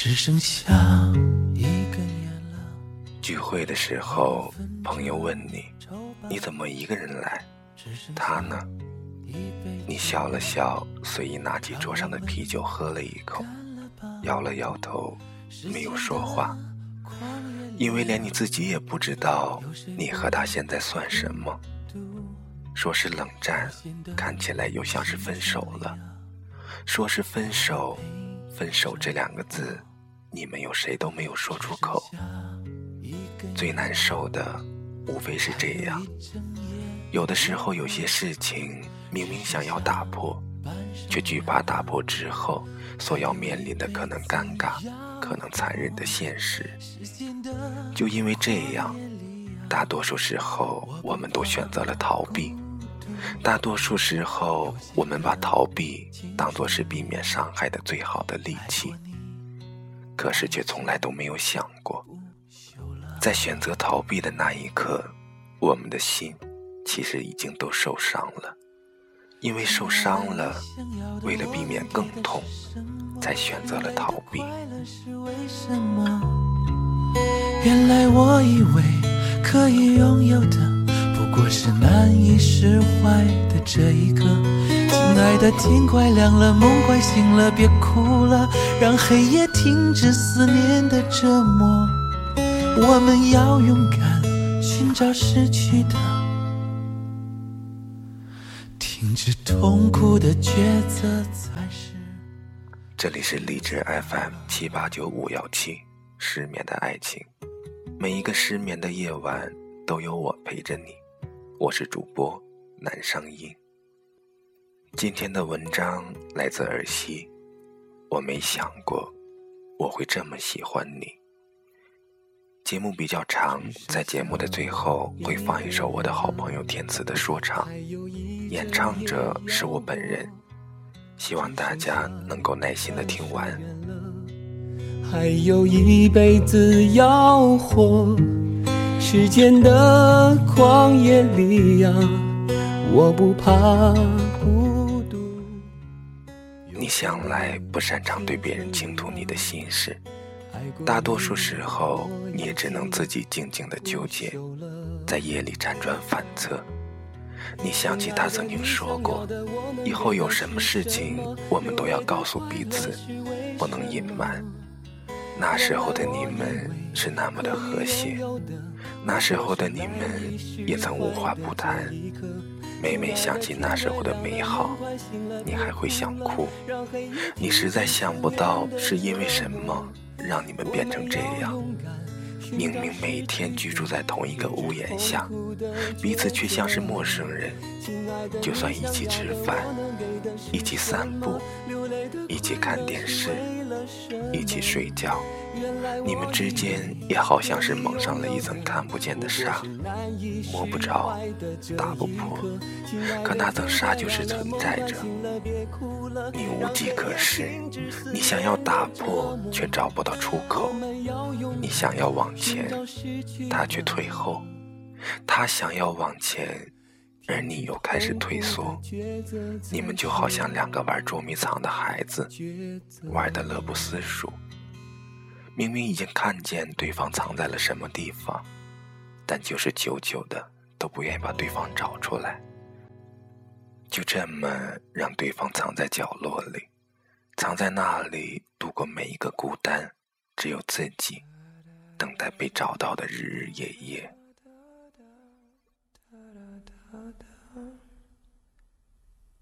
只剩下一根烟了。聚会的时候，朋友问你：“你怎么一个人来？”他呢？你笑了笑，随意拿起桌上的啤酒喝了一口，摇了摇头，没有说话，因为连你自己也不知道你和他现在算什么。说是冷战，看起来又像是分手了；说是分手，分手这两个字，你们有谁都没有说出口。最难受的，无非是这样。有的时候，有些事情明明想要打破，却惧怕打破之后所要面临的可能尴尬、可能残忍的现实。就因为这样，大多数时候我们都选择了逃避。大多数时候，我们把逃避当作是避免伤害的最好的利器。可是，却从来都没有想过，在选择逃避的那一刻，我们的心。其实已经都受伤了，因为受伤了，为了避免更痛，才选择了逃避。原来我以为可以拥有的，不过是难以释怀的这一刻。亲爱的，天快亮了，梦快醒了，别哭了，让黑夜停止思念的折磨。我们要勇敢寻找失去的。停止痛苦的抉择才是。这里是荔枝 FM 七八九五幺七，失眠的爱情，每一个失眠的夜晚都有我陪着你。我是主播南商英。今天的文章来自儿媳，我没想过我会这么喜欢你。节目比较长，在节目的最后会放一首我的好朋友填词的说唱，演唱者是我本人，希望大家能够耐心的听完。还有一辈子要活，时间的旷野里呀，我不怕。你向来不擅长对别人倾吐你的心事。大多数时候，你也只能自己静静的纠结，在夜里辗转反侧。你想起他曾经说过，以后有什么事情，我们都要告诉彼此，不能隐瞒。那时候的你们是那么的和谐，那时候的你们也曾无话不谈。每每想起那时候的美好，你还会想哭。你实在想不到是因为什么。让你们变成这样，明明每天居住在同一个屋檐下，彼此却像是陌生人。就算一起吃饭，一起散步，一起看电视，一起睡觉。你们之间也好像是蒙上了一层看不见的纱，摸不着，打不破，可那层纱就是存在着。你无计可施，你想要打破却找不到出口，你想要往前，他却退后，他想要往前，而你又开始退缩。你们就好像两个玩捉迷藏的孩子，玩得乐不思蜀。明明已经看见对方藏在了什么地方，但就是久久的都不愿意把对方找出来。就这么让对方藏在角落里，藏在那里度过每一个孤单，只有自己等待被找到的日日夜夜。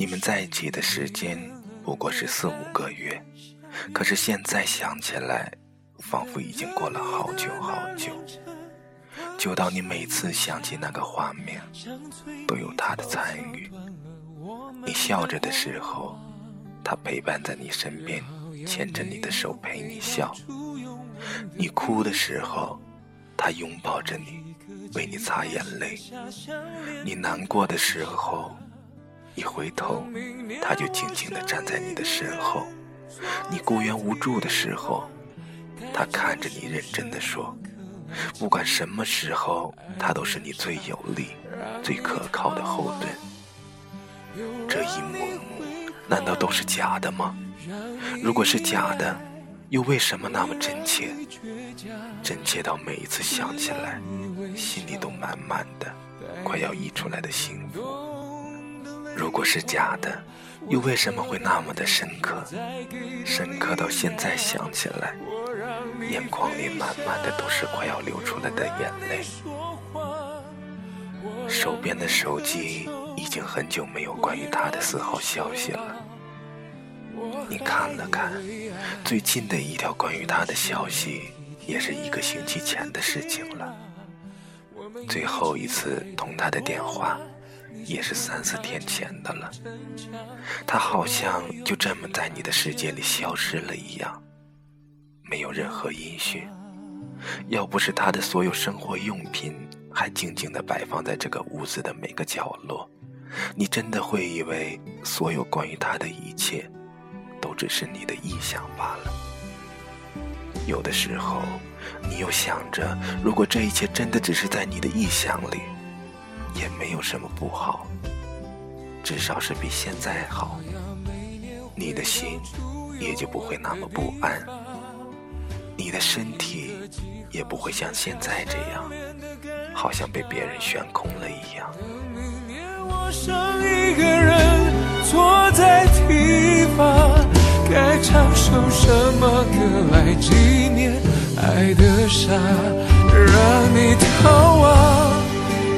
你们在一起的时间不过是四五个月，可是现在想起来，仿佛已经过了好久好久，久到你每次想起那个画面，都有他的参与。你笑着的时候，他陪伴在你身边，牵着你的手陪你笑；你哭的时候，他拥抱着你，为你擦眼泪；你难过的时候，一回头，他就静静地站在你的身后；你孤援无助的时候，他看着你认真地说：“不管什么时候，他都是你最有力、最可靠的后盾。”这一幕幕，难道都是假的吗？如果是假的，又为什么那么真切？真切到每一次想起来，心里都满满的，快要溢出来的幸福。如果是假的，又为什么会那么的深刻？深刻到现在想起来，眼眶里满满的都是快要流出来的眼泪。手边的手机。已经很久没有关于他的丝毫消息了。你看了看，最近的一条关于他的消息，也是一个星期前的事情了。最后一次通他的电话，也是三四天前的了。他好像就这么在你的世界里消失了一样，没有任何音讯。要不是他的所有生活用品还静静地摆放在这个屋子的每个角落。你真的会以为所有关于他的一切，都只是你的臆想罢了？有的时候，你又想着，如果这一切真的只是在你的臆想里，也没有什么不好，至少是比现在好。你的心也就不会那么不安，你的身体也不会像现在这样，好像被别人悬空了一样。剩一个人坐在堤防，该唱首什么歌来纪念爱的傻？让你逃亡，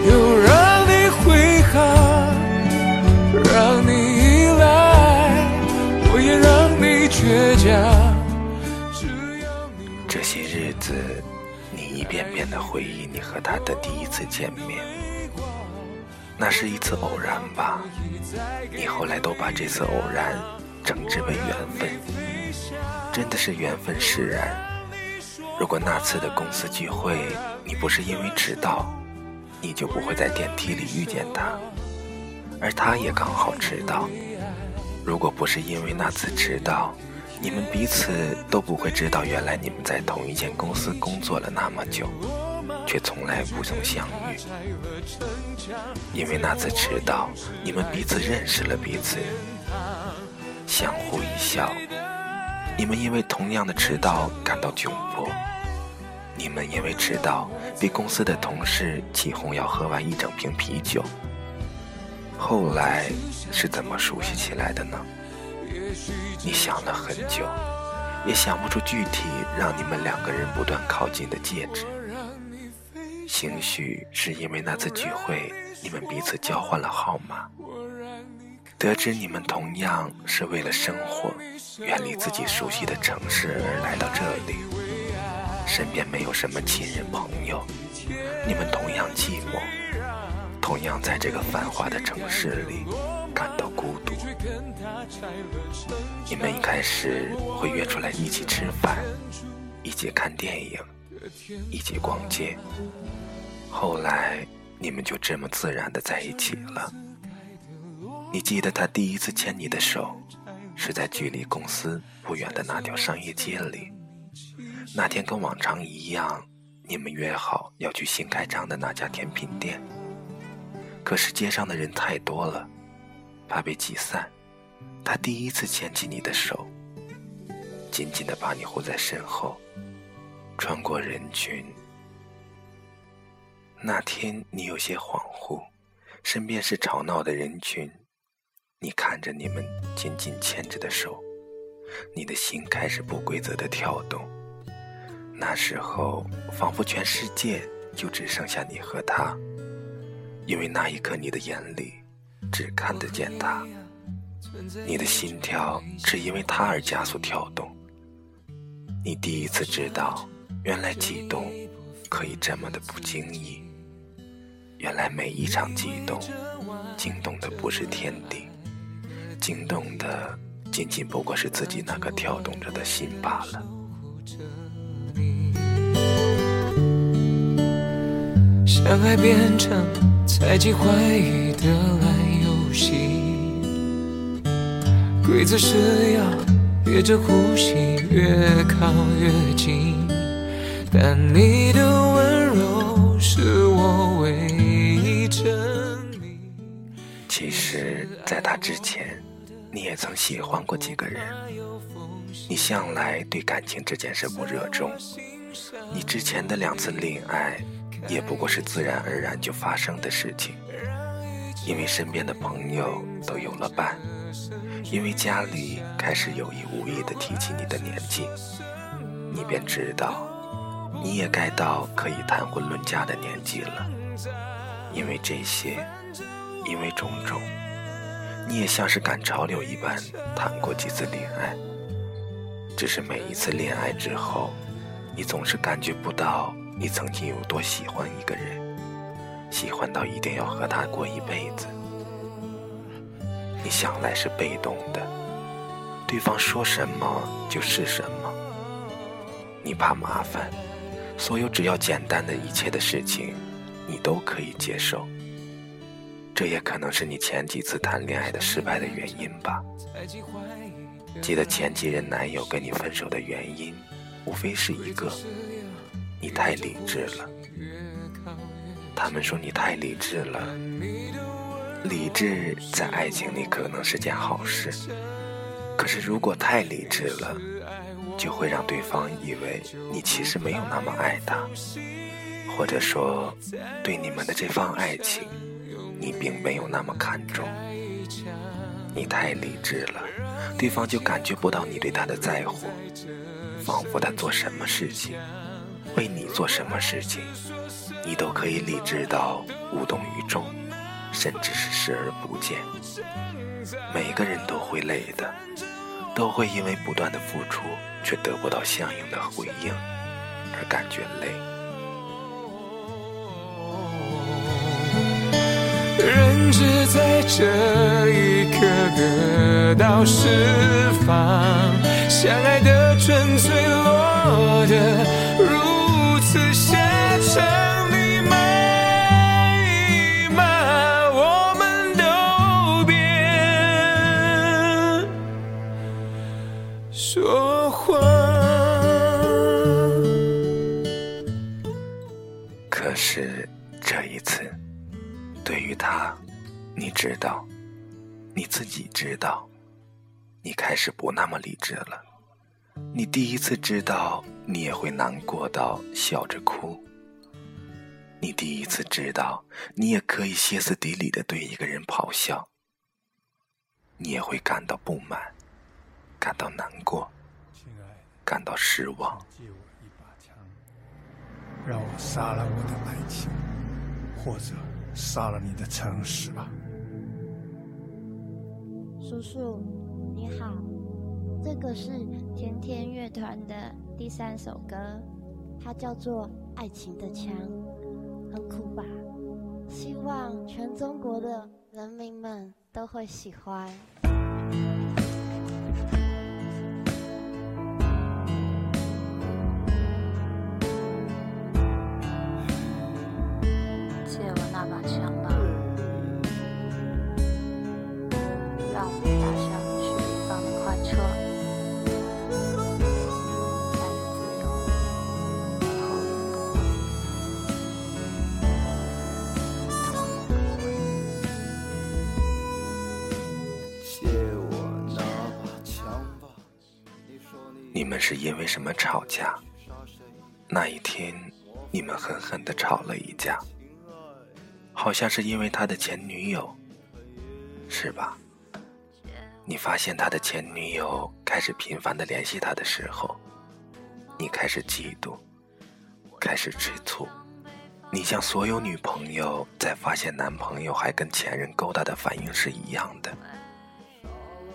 又让你挥汗，让你依赖，我也让你倔强。这些日子，你一遍遍的回忆你和他的第一次见面。那是一次偶然吧，你后来都把这次偶然称之为缘分，真的是缘分使然。如果那次的公司聚会你不是因为迟到，你就不会在电梯里遇见他，而他也刚好迟到。如果不是因为那次迟到，你们彼此都不会知道原来你们在同一间公司工作了那么久。却从来不曾相遇，因为那次迟到，你们彼此认识了彼此，相互一笑。你们因为同样的迟到感到窘迫，你们因为迟到被公司的同事起哄要喝完一整瓶啤酒。后来是怎么熟悉起来的呢？你想了很久，也想不出具体让你们两个人不断靠近的戒指。兴许是因为那次聚会，你们彼此交换了号码，得知你们同样是为了生活，远离自己熟悉的城市而来到这里，身边没有什么亲人朋友，你们同样寂寞，同样在这个繁华的城市里感到孤独。你们一开始会约出来一起吃饭，一起看电影，一起逛街。后来，你们就这么自然的在一起了。你记得他第一次牵你的手，是在距离公司不远的那条商业街里。那天跟往常一样，你们约好要去新开张的那家甜品店。可是街上的人太多了，怕被挤散，他第一次牵起你的手，紧紧的把你护在身后，穿过人群。那天你有些恍惚，身边是吵闹的人群，你看着你们紧紧牵着的手，你的心开始不规则的跳动。那时候，仿佛全世界就只剩下你和他，因为那一刻你的眼里只看得见他，你的心跳只因为他而加速跳动。你第一次知道，原来悸动可以这么的不经意。原来每一场悸动，惊动的不是天地，惊动的仅仅不过是自己那颗跳动着的心罢了。相爱变成猜忌怀疑的烂游戏，规则是要憋着呼吸越靠越近，但你的温柔是我唯一证明。其实，在他之前，你也曾喜欢过几个人，你向来对感情这件事不热衷，你之前的两次恋爱。也不过是自然而然就发生的事情，因为身边的朋友都有了伴，因为家里开始有意无意的提起你的年纪，你便知道，你也该到可以谈婚论嫁的年纪了。因为这些，因为种种，你也像是赶潮流一般谈过几次恋爱，只是每一次恋爱之后，你总是感觉不到。你曾经有多喜欢一个人，喜欢到一定要和他过一辈子？你向来是被动的，对方说什么就是什么。你怕麻烦，所有只要简单的一切的事情，你都可以接受。这也可能是你前几次谈恋爱的失败的原因吧。记得前几任男友跟你分手的原因，无非是一个。你太理智了，他们说你太理智了。理智在爱情里可能是件好事，可是如果太理智了，就会让对方以为你其实没有那么爱他，或者说对你们的这方爱情，你并没有那么看重。你太理智了，对方就感觉不到你对他的在乎，仿佛他做什么事情。为你做什么事情，你都可以理智到无动于衷，甚至是视而不见。每个人都会累的，都会因为不断的付出却得不到相应的回应而感觉累。人只在这一刻得到释放，相爱的纯粹落得。如你知道，你自己知道，你开始不那么理智了。你第一次知道，你也会难过到笑着哭。你第一次知道，你也可以歇斯底里的对一个人咆哮。你也会感到不满，感到难过，感到失望。让我杀了我的爱情，或者杀了你的诚实吧。叔叔，你好，这个是甜甜乐团的第三首歌，它叫做《爱情的枪》，很酷吧？希望全中国的人民们都会喜欢。是因为什么吵架？那一天，你们狠狠的吵了一架，好像是因为他的前女友，是吧？你发现他的前女友开始频繁的联系他的时候，你开始嫉妒，开始吃醋，你像所有女朋友在发现男朋友还跟前任勾搭的反应是一样的。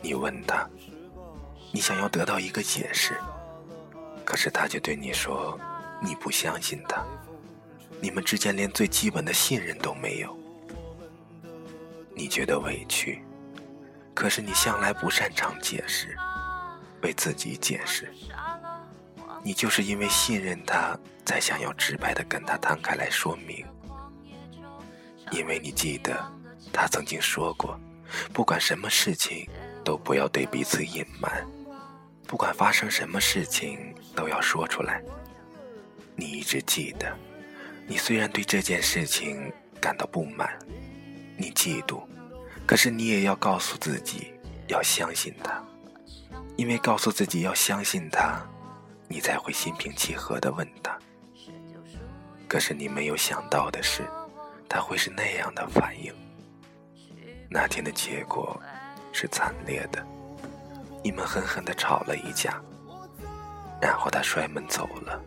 你问他，你想要得到一个解释，可是他却对你说，你不相信他，你们之间连最基本的信任都没有。你觉得委屈，可是你向来不擅长解释，为自己解释。你就是因为信任他，才想要直白的跟他摊开来说明。因为你记得，他曾经说过，不管什么事情，都不要对彼此隐瞒，不管发生什么事情，都要说出来。你一直记得，你虽然对这件事情感到不满。你嫉妒，可是你也要告诉自己要相信他，因为告诉自己要相信他，你才会心平气和的问他。可是你没有想到的是，他会是那样的反应。那天的结果是惨烈的，你们狠狠的吵了一架，然后他摔门走了，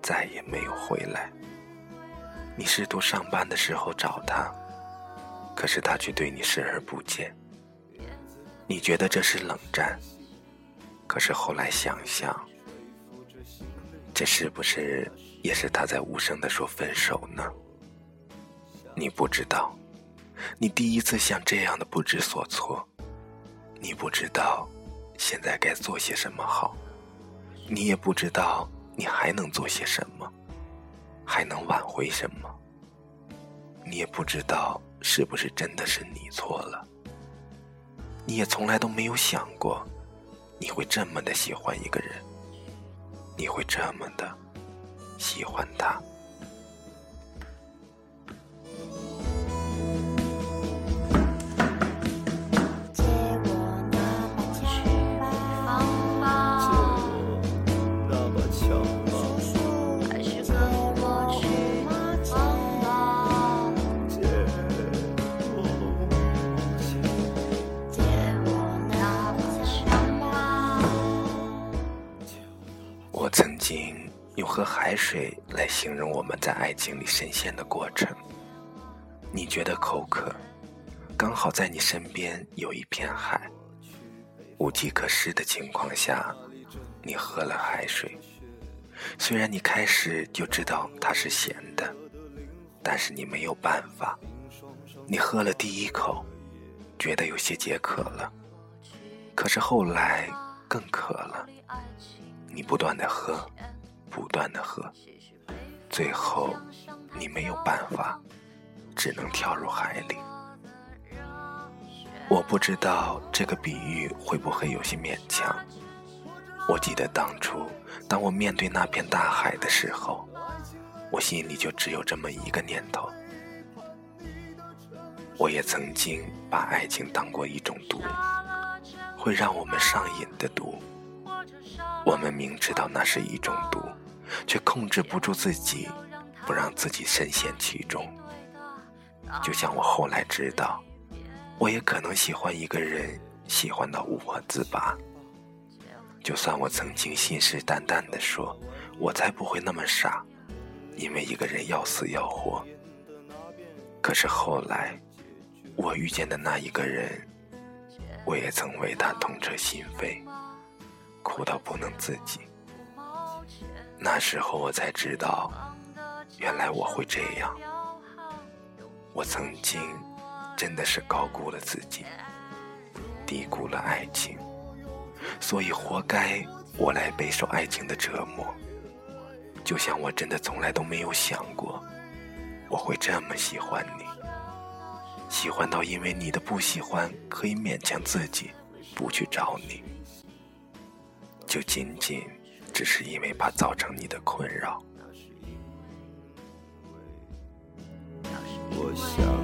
再也没有回来。你试图上班的时候找他。可是他却对你视而不见，你觉得这是冷战。可是后来想想，这是不是也是他在无声的说分手呢？你不知道，你第一次像这样的不知所措，你不知道现在该做些什么好，你也不知道你还能做些什么，还能挽回什么，你也不知道。是不是真的是你错了？你也从来都没有想过，你会这么的喜欢一个人，你会这么的喜欢他。喝海水来形容我们在爱情里深陷的过程。你觉得口渴，刚好在你身边有一片海，无计可施的情况下，你喝了海水。虽然你开始就知道它是咸的，但是你没有办法。你喝了第一口，觉得有些解渴了，可是后来更渴了，你不断的喝。不断的喝，最后你没有办法，只能跳入海里。我不知道这个比喻会不会有些勉强。我记得当初，当我面对那片大海的时候，我心里就只有这么一个念头。我也曾经把爱情当过一种毒，会让我们上瘾的毒。我们明知道那是一种毒。却控制不住自己，不让自己深陷其中。就像我后来知道，我也可能喜欢一个人，喜欢到无法自拔。就算我曾经信誓旦旦地说，我才不会那么傻，因为一个人要死要活。可是后来，我遇见的那一个人，我也曾为他痛彻心扉，哭到不能自己。那时候我才知道，原来我会这样。我曾经真的是高估了自己，低估了爱情，所以活该我来备受爱情的折磨。就像我真的从来都没有想过，我会这么喜欢你，喜欢到因为你的不喜欢可以勉强自己不去找你，就仅仅。只是因为怕造成你的困扰。我想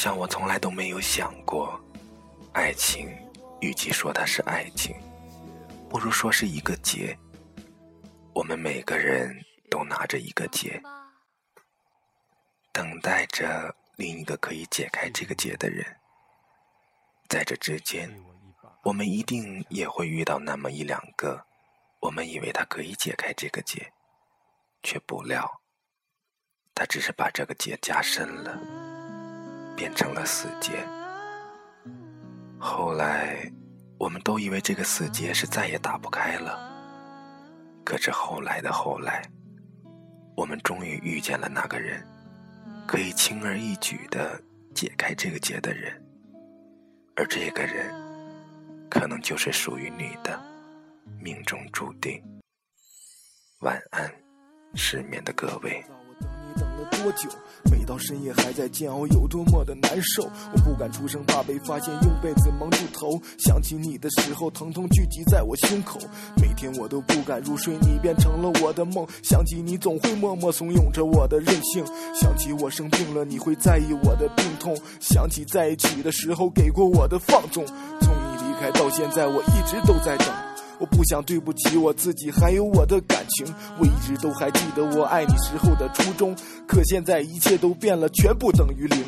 像我从来都没有想过，爱情，与其说它是爱情，不如说是一个结。我们每个人都拿着一个结，等待着另一个可以解开这个结的人。在这之间，我们一定也会遇到那么一两个，我们以为他可以解开这个结，却不料，他只是把这个结加深了，变成了死结。后来，我们都以为这个死结是再也打不开了。可是后来的后来，我们终于遇见了那个人，可以轻而易举的解开这个结的人。而这个人，可能就是属于你的，命中注定。晚安，失眠的各位。多久？每到深夜还在煎熬，有多么的难受？我不敢出声，怕被发现，用被子蒙住头。想起你的时候，疼痛聚集在我胸口。每天我都不敢入睡，你变成了我的梦。想起你，总会默默怂恿着我的任性。想起我生病了，你会在意我的病痛。想起在一起的时候给过我的放纵。从你离开到现在，我一直都在等。我不想对不起我自己，还有我的感情。我一直都还记得我爱你时候的初衷，可现在一切都变了，全部等于零。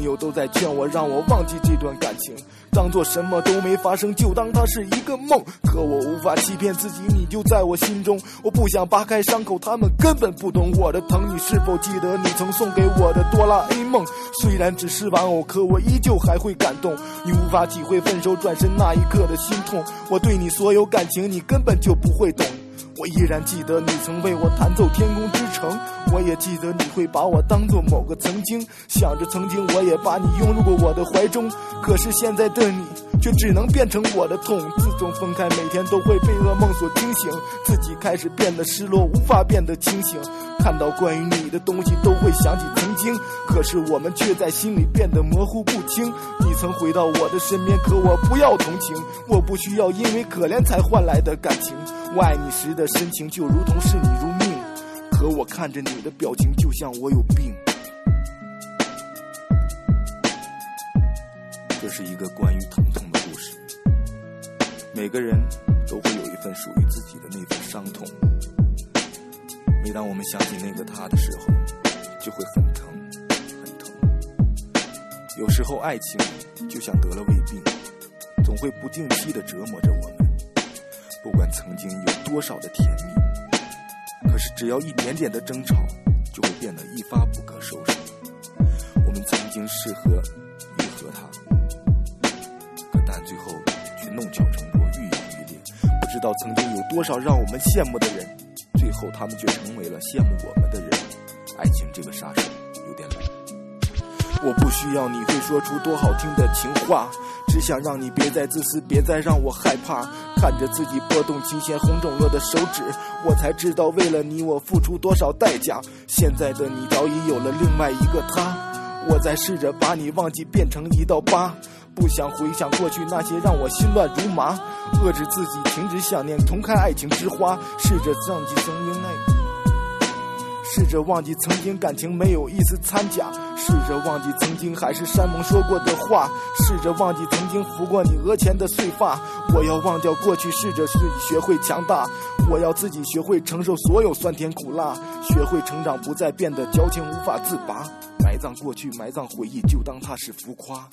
朋友都在劝我，让我忘记这段感情。当做什么都没发生，就当它是一个梦。可我无法欺骗自己，你就在我心中。我不想扒开伤口，他们根本不懂我的疼。你是否记得你曾送给我的哆啦 A 梦？虽然只是玩偶，可我依旧还会感动。你无法体会分手转身那一刻的心痛。我对你所有感情，你根本就不会懂。我依然记得你曾为我弹奏《天空之城》，我也记得你会把我当做某个曾经，想着曾经我也把你拥入过我的怀中，可是现在的你却只能变成我的痛。自从分开，每天都会被噩梦所惊醒，自己开始变得失落，无法变得清醒。看到关于你的东西，都会想起曾经，可是我们却在心里变得模糊不清。你曾回到我的身边，可我不要同情，我不需要因为可怜才换来的感情。我爱你时的深情就如同是你如命，可我看着你的表情就像我有病。这是一个关于疼痛的故事，每个人都会有一份属于自己的那份伤痛。每当我们想起那个他的时候，就会很疼，很疼。有时候爱情就像得了胃病，总会不定期的折磨着我们。不管曾经有多少的甜蜜，可是只要一点点的争吵，就会变得一发不可收拾。我们曾经适合愈合它，可但最后却弄巧成拙，愈演愈烈。不知道曾经有多少让我们羡慕的人，最后他们却成为了羡慕我们的人。爱情这个杀手。我不需要你会说出多好听的情话。只想让你别再自私，别再让我害怕。看着自己拨动琴弦红肿了的手指，我才知道为了你我付出多少代价。现在的你早已有了另外一个他，我在试着把你忘记变成一道疤。不想回想过去那些让我心乱如麻，遏制自己停止想念，重开爱情之花，试着忘记曾经那。试着忘记曾经感情没有一丝掺假，试着忘记曾经海誓山盟说过的话，试着忘记曾经拂过你额前的碎发。我要忘掉过去，试着自己学会强大。我要自己学会承受所有酸甜苦辣，学会成长，不再变得矫情无法自拔。埋葬过去，埋葬回忆，就当它是浮夸。